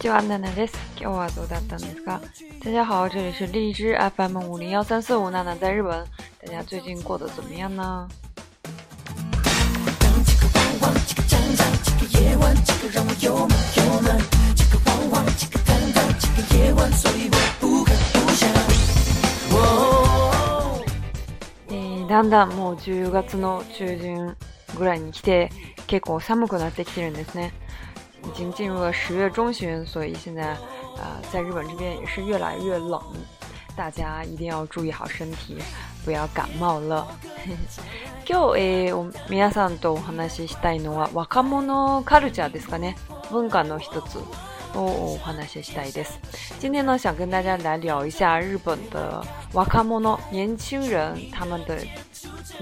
ちは、奈々です。今日はどうだったんですか？大家好，这里是荔枝 FM 五零幺三四五，娜娜在日本。大家最近过得怎么样呢？だんだんもう10月の中旬ぐらいに来て結構寒くなってきてるんですね。已经进入了十月中旬，所以现在，呃，在日本这边也是越来越冷，大家一定要注意好身体，不要感冒了。今天呢，想跟大家来聊一下日本的“ワカモノ”年轻人，他们的。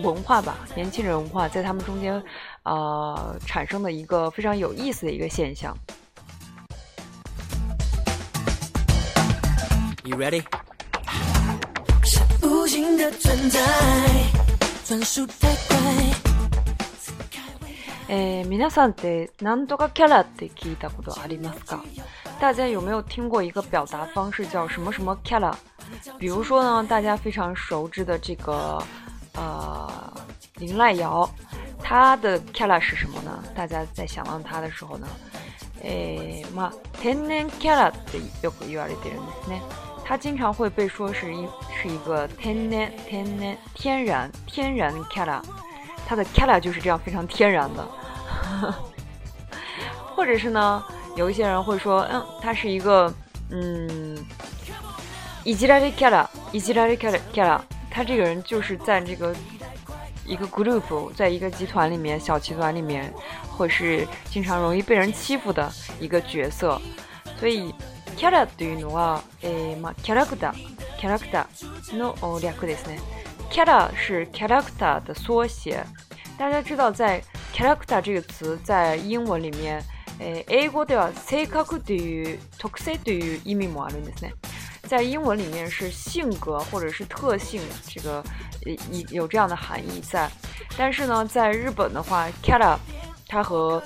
文化吧，年轻人文化在他们中间，呃，产生的一个非常有意思的一个现象。You ready？诶，皆さんってなんとかキャラって聞いたことありますか？大家有没有听过一个表达方式叫什么什么キャラ？比如说呢，大家非常熟知的这个。呃，林濑遥，他的 kala 是什么呢？大家在想到他的时候呢，哎，嘛天然 kala 的有个幼儿的人呢，他经常会被说是一是一个天然天然天然天然 kala，他的 kala 就是这样非常天然的，或者是呢，有一些人会说，嗯，他是一个嗯，伊吉拉里 kala 伊吉拉里 kala kala。他这个人就是在这个一个 group，在一个集团里面、小集团里面，或是经常容易被人欺负的一个角色。所以，キャラというのは诶，まあキャラクタ、ー、キャラクターの略ですね。キャラ是キャラクター的缩写。大家知道，在キャラクター这个词在英文里面诶，英国では性格という、特性という意味もあるんですね。在英文里面是性格或者是特性，这个一有这样的含义在。但是呢，在日本的话，kara，它和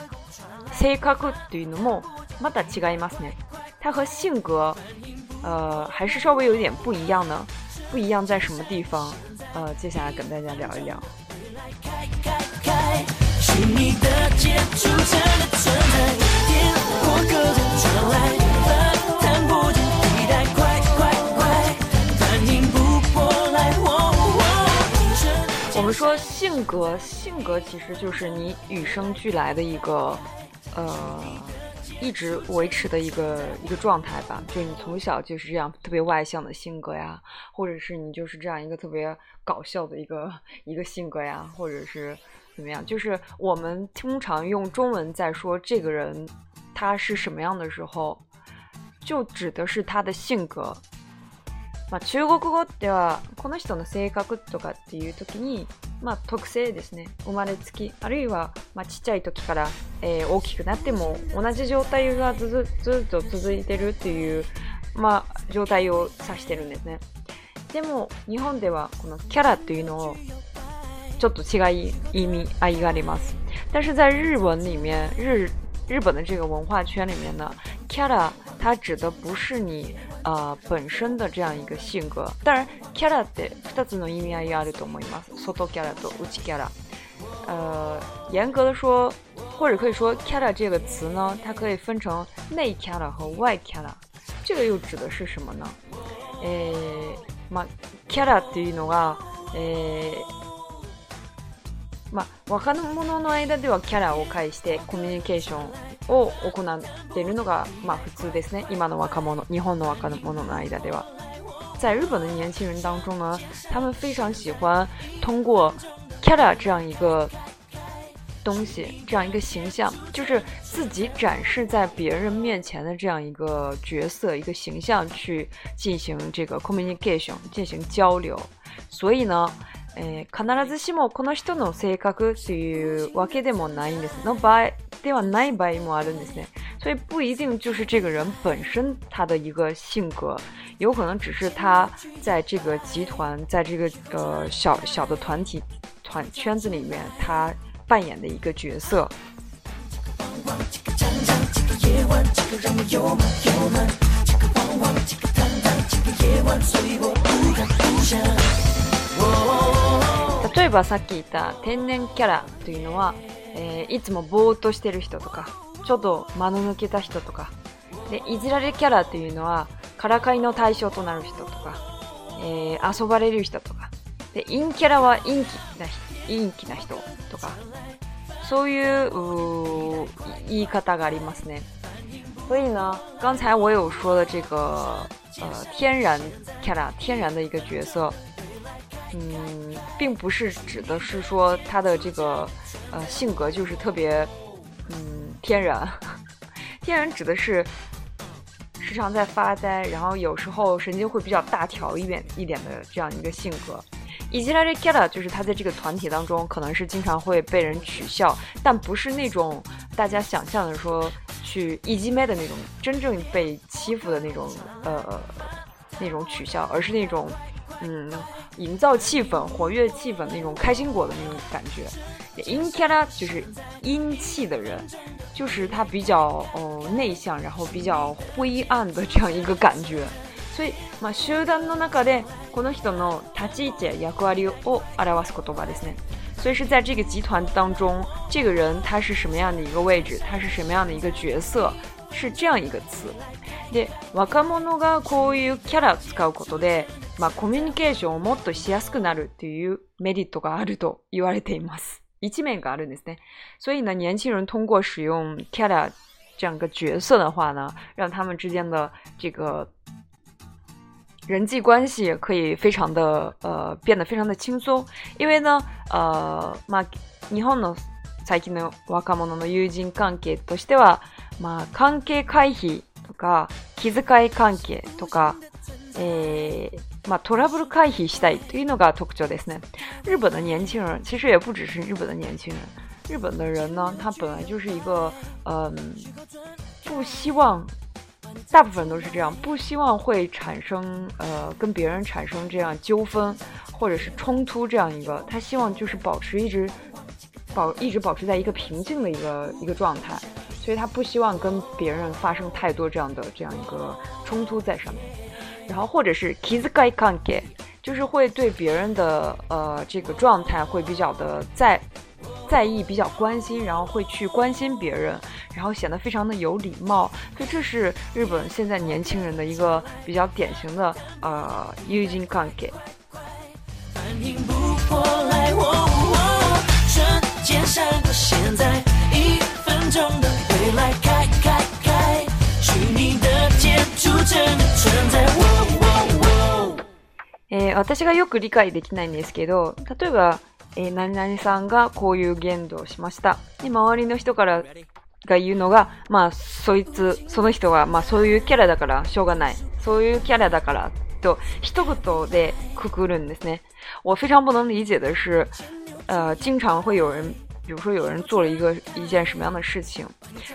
seikaku tsumo mata c h i g a y i m a s u 它和性格，呃，还是稍微有点不一样的。不一样在什么地方？呃，接下来跟大家聊一聊。是你的的存在，各种来。我们说性格，性格其实就是你与生俱来的一个，呃，一直维持的一个一个状态吧。就是你从小就是这样特别外向的性格呀，或者是你就是这样一个特别搞笑的一个一个性格呀，或者是怎么样？就是我们通常用中文在说这个人他是什么样的时候，就指的是他的性格。まあ、中国語ってはこの人の性格とかっていう時に、まあ、特性ですね生まれつきあるいは、まあ、ちっちゃい時から、えー、大きくなっても同じ状態がずずっと続いてるっていう、まあ、状態を指してるんですねでも日本ではこのキャラというのをちょっと違い意味合いがあります但是在日文里面日日本的这个文化圈里面呢キャラ它指的不是你あ本身这样一个性格。当然，キャラって二つの意味合いがあると思います。外キャラと内キャラ。呃，严格的说，或者可以说 “kara” 这个词呢，它可以分成内 kara 和外 kara。这个又指的是什么呢？诶、まあ、kara っていうのが、えまあ、若者の間ではキャラを介してコミュニケーションを行なっているのがまあ普通ですね。今の若者、日本の若者の間では，在日本的年轻人当中呢，他们非常喜欢通过 Kara 这样一个东西，这样一个形象，就是自己展示在别人面前的这样一个角色、一个形象去进行这个 communication 进行交流。所以呢。えー、必ずしもこの人の性格っていうわけでもないんです。の場合ではない場合もあるんですね。所以不一定就是这个人本身他的一个性格，有可能只是他在这个集团，在这个呃小小的团体团圈子里面他扮演的一个角色。ばさっき言った天然キャラというのは、えー、いつもぼーっとしてる人とか、ちょっと間の抜けた人とか、で、いじられキャラというのは、からかいの対象となる人とか、えー、遊ばれる人とか、で、陰キャラは陰気な陰気な人とか、そういう言い方がありますね。所以呢，刚才我有说的这个呃天然キャラ、天然的一个角色，嗯，并不是指的是说他的这个，呃，性格就是特别，嗯，天然。天然指的是时常在发呆，然后有时候神经会比较大条一点一点的这样一个性格。伊吉拉瑞 l a 就是他在这个团体当中，可能是经常会被人取笑，但不是那种大家想象的说去一击麦的那种真正被欺负的那种，呃，那种取笑，而是那种。嗯，营造气氛、活跃气氛那种开心果的那种感觉。阴天呢，就是阴气的人，就是他比较哦内向，然后比较灰暗的这样一个感觉。所以嘛，集団の中でこの人の立ち位置やこだわりをアライワスコドバですね。所以是在这个集团当中，这个人他是什么样的一个位置？他是什么样的一个角色？是这样一个词。で若者がこういうキャラ使うことで。まあ、コミュニケーションをもっとしやすくなるっていうメリットがあると言われています。一面があるんですね。所以呢，年轻人通过使用 Kara 这样一个角色的话呢，让他们之间的这个人际关系可以非常的呃变得非常的轻松，因为呢，呃，まあ日本の最近の若者の友人関係としては、まあ関係回避とか気遣い関係とか、まあトラブル回避したいというのが特徴ですね。日本的年轻人其实也不只是日本的年轻人，日本的人呢，他本来就是一个嗯，不希望，大部分都是这样，不希望会产生呃跟别人产生这样纠纷或者是冲突这样一个，他希望就是保持一直保一直保持在一个平静的一个一个状态。所以，他不希望跟别人发生太多这样的这样一个冲突在上面，然后或者是 k i s s k a i g a n k 就是会对别人的呃这个状态会比较的在在意，比较关心，然后会去关心别人，然后显得非常的有礼貌。所以，这是日本现在年轻人的一个比较典型的呃 u j i n k a n k 的。え私がよく理解できないんですけど、例えば、えー、何々さんがこういう言動をしました。で、周りの人からが言うのが、まあ、そいつ、その人は、まあ、そういうキャラだから、しょうがない。そういうキャラだから、と、一言でくくるんですね。我非常不能理解的是、呃，经常会有人比如说，有人做了一个一件什么样的事情，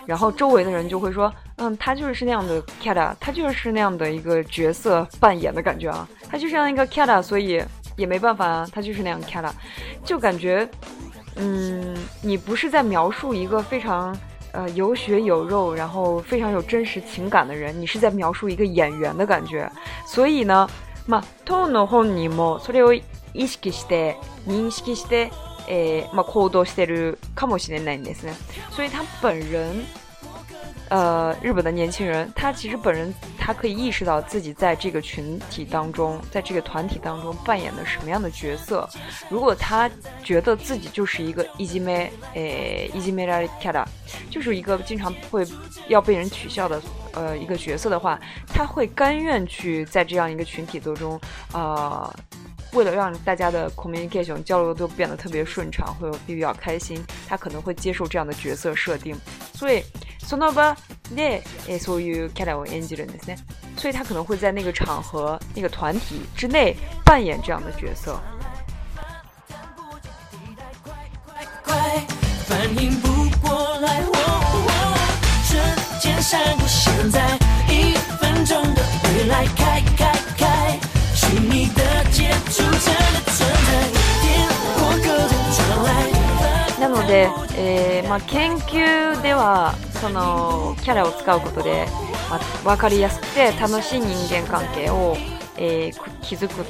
然后周围的人就会说，嗯，他就是那样的 Kada，他就是那样的一个角色扮演的感觉啊，他就是那样一个 Kada，所以也没办法啊，他就是那样 Kada，就感觉，嗯，你不是在描述一个非常呃有血有肉，然后非常有真实情感的人，你是在描述一个演员的感觉，所以呢，まあ当の本にもそれを意識して認識して。诶，あ、行動してるかもしれなんです。所以他本人，呃，日本的年轻人，他其实本人，他可以意识到自己在这个群体当中，在这个团体当中扮演的什么样的角色。如果他觉得自己就是一个イジメ、诶、イジメられちゃだ，就是一个经常会要被人取笑的，呃，一个角色的话，他会甘愿去在这样一个群体当中，啊。为了让大家的 communication 交流都变得特别顺畅，会有比较开心，他可能会接受这样的角色设定。所以，所以，他可能会在那个场合、那个团体之内扮演这样的角色。反应不过过来，来间闪现在，一分钟的未开。で、えーまあ、研究ではそのキャラを使うことで、まあ、分かりやすくて楽しい人間関係を、えー、築く、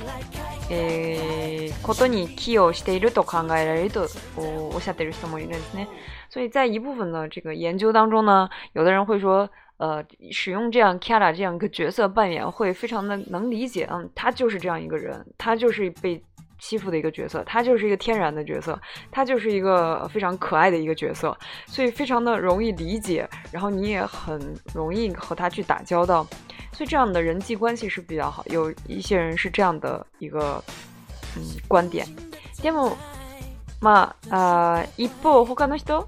えー、ことに寄与していると考えられるとおっしゃってる人もいるんですね。所以在一部分の这个研究当中呢，有的人会说，呃，使用这样キャラ这样一个角色扮演会非常的能理解，嗯，他就是这样一个人，他就是被欺负的一个角色，他就是一个天然的角色，他就是一个非常可爱的一个角色，所以非常的容易理解，然后你也很容易和他去打交道，所以这样的人际关系是比较好。有一些人是这样的一个嗯观点。でもまああ一方他の人。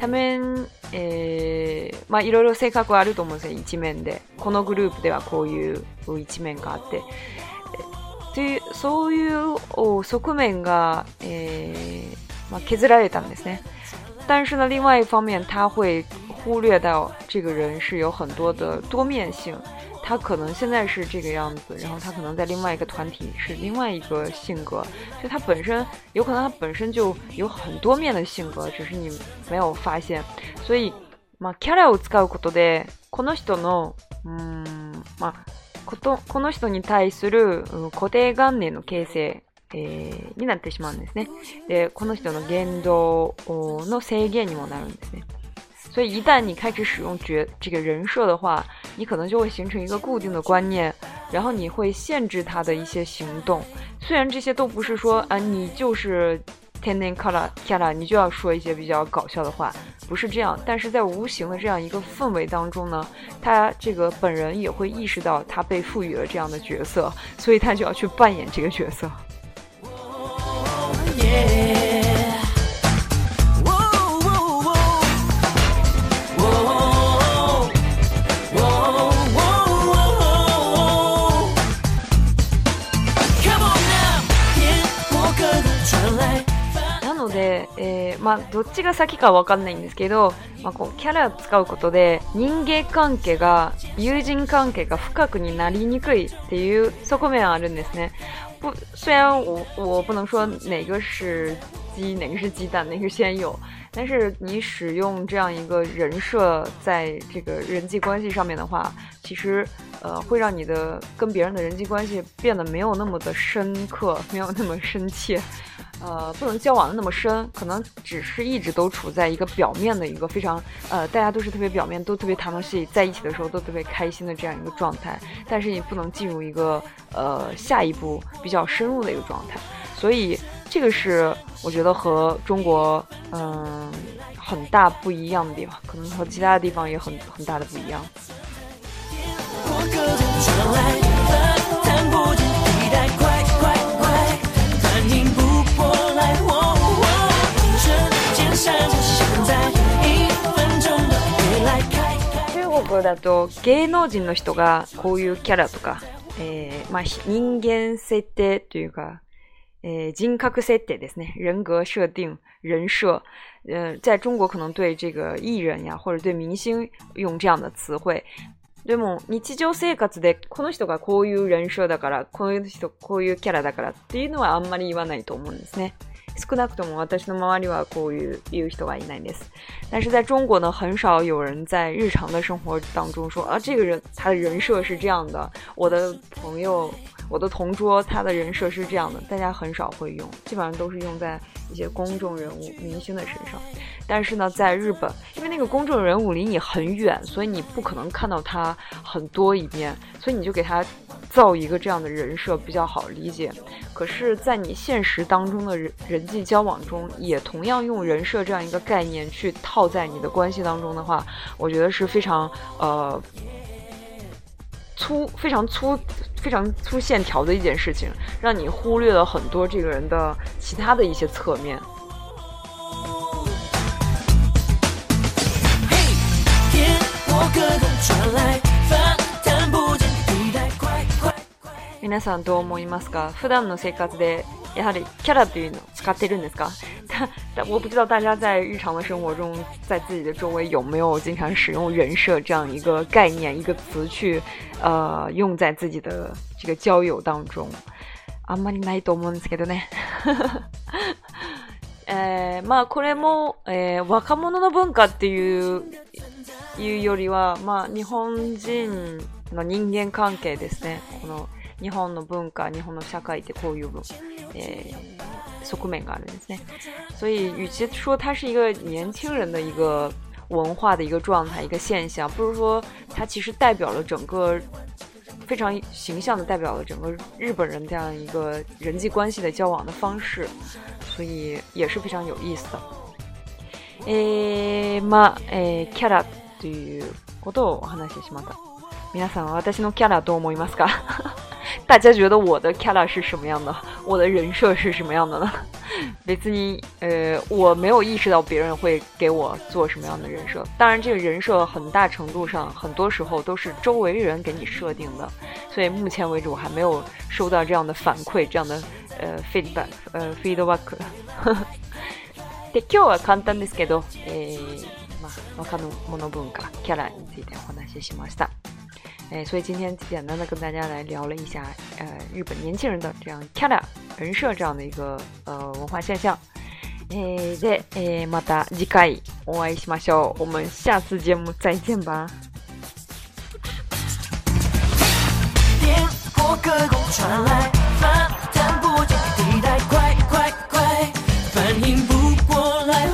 多面、えー、まあいろいろ性格はあると思うんですよ、一面で。このグループではこういう一面があって。という、そういう側面が、えー、まあ削られたんですね。但是呢，另外一方面，他会忽略到这个人是有很多的多面性。他可能现在是这个样子，然后他可能在另外一个团体是另外一个性格，就他本身有可能他本身就有很多面的性格，只是你没有发现。所以まあキャラを使うことでこの人のうんまあことこの人に対する固定観念の形成えー、になってしまうんですね。で、この人の言動の制限にもなるんですね。所以，一旦你开始使用角这个人设的话，你可能就会形成一个固定的观念，然后你会限制他的一些行动。虽然这些都不是说啊，你就是天天卡拉天啦，你就要说一些比较搞笑的话，不是这样。但是在无形的这样一个氛围当中呢，他这个本人也会意识到他被赋予了这样的角色，所以他就要去扮演这个角色。まあ、どっちが先かわ分かんないんですけど、まあ、こうキャラ使うことで人間関係が友人関係が深くになりにくいっていう側面はあるんですね。不，虽然我我不能说哪个是鸡，哪个是鸡蛋，哪个是先有，但是你使用这样一个人设在这个人际关系上面的话，其实呃，会让你的跟别人的人际关系变得没有那么的深刻，没有那么深切，呃，不能交往的那么深，可能只是一直都处在一个表面的一个非常，呃，大家都是特别表面，都特别谈得来，在一起的时候都特别开心的这样一个状态，但是你不能进入一个呃下一步比较深入的一个状态，所以这个是我觉得和中国嗯很大不一样的地方，可能和其他的地方也很很大的不一样。だと芸能人の人がこういうキャラとか、えー、まあ、人間設定というか、えー、人格設定ですね。人格設定、人设。呃，在中国可能对这个艺人呀，或者对明星用这样的词汇，でも、日常生活で、この人がこういう人習だから、こういう人、こういうキャラだからっていうのはあんまり言わないと思うんですね。少なくとも私の周りはこういうう人はいないです。但是在中国呢，很少有人在日常的生活当中说あ、这个人他的人设是这样的，我的朋友我的同桌他的人设是这样的，大家很少会用，基本上都是用在一些公众人物、明星的身上。但是呢，在日本，因为那个公众人物离你很远，所以你不可能看到他很多一面，所以你就给他造一个这样的人设比较好理解。可是，在你现实当中的人人际交往中，也同样用人设这样一个概念去套在你的关系当中的话，我觉得是非常呃。粗非常粗，非常粗线条的一件事情，让你忽略了很多这个人的其他的一些侧面。皆さんどう思いますか？普段の生活でやはりキャラいうの使ってるんですか？但我不知道大家在日常的生活中，在自己的周围有没有经常使用“人设”这样一个概念、一个词去，呃，用在自己的这个交友当中。あんまりないと思うんですけどね。えー、まあこれも、えー、若者の文化っていういうよりは、まあ、日本人の人間関係ですね。この日本の文化、日本の社会ってこういう、えー所以，与其说它是一个年轻人的一个文化的一个状态、一个现象，不如说它其实代表了整个非常形象的代表了整个日本人这样一个人际关系的交往的方式，所以也是非常有意思的。え、ま、え、キャラということを話してしまった。皆さん、私のキャラどう思いますか？大家觉得我的 k キャラ是什么样的？我的人设是什么样的呢？为此尼，呃，我没有意识到别人会给我做什么样的人设。当然，这个人设很大程度上，很多时候都是周围人给你设定的。所以目前为止，我还没有收到这样的反馈，这样的呃 feedback，呃 feedback。で今日は簡単ですけど、え、ま、わかるもの文化キャラについてお話ししました。哎，所以今天简单的跟大家来聊了一下，呃，日本年轻人的这样漂 a 人设这样的一个呃文化现象。哎，で、哎、また次回お会いしましょう。我们下次节目再见吧。反应不过来，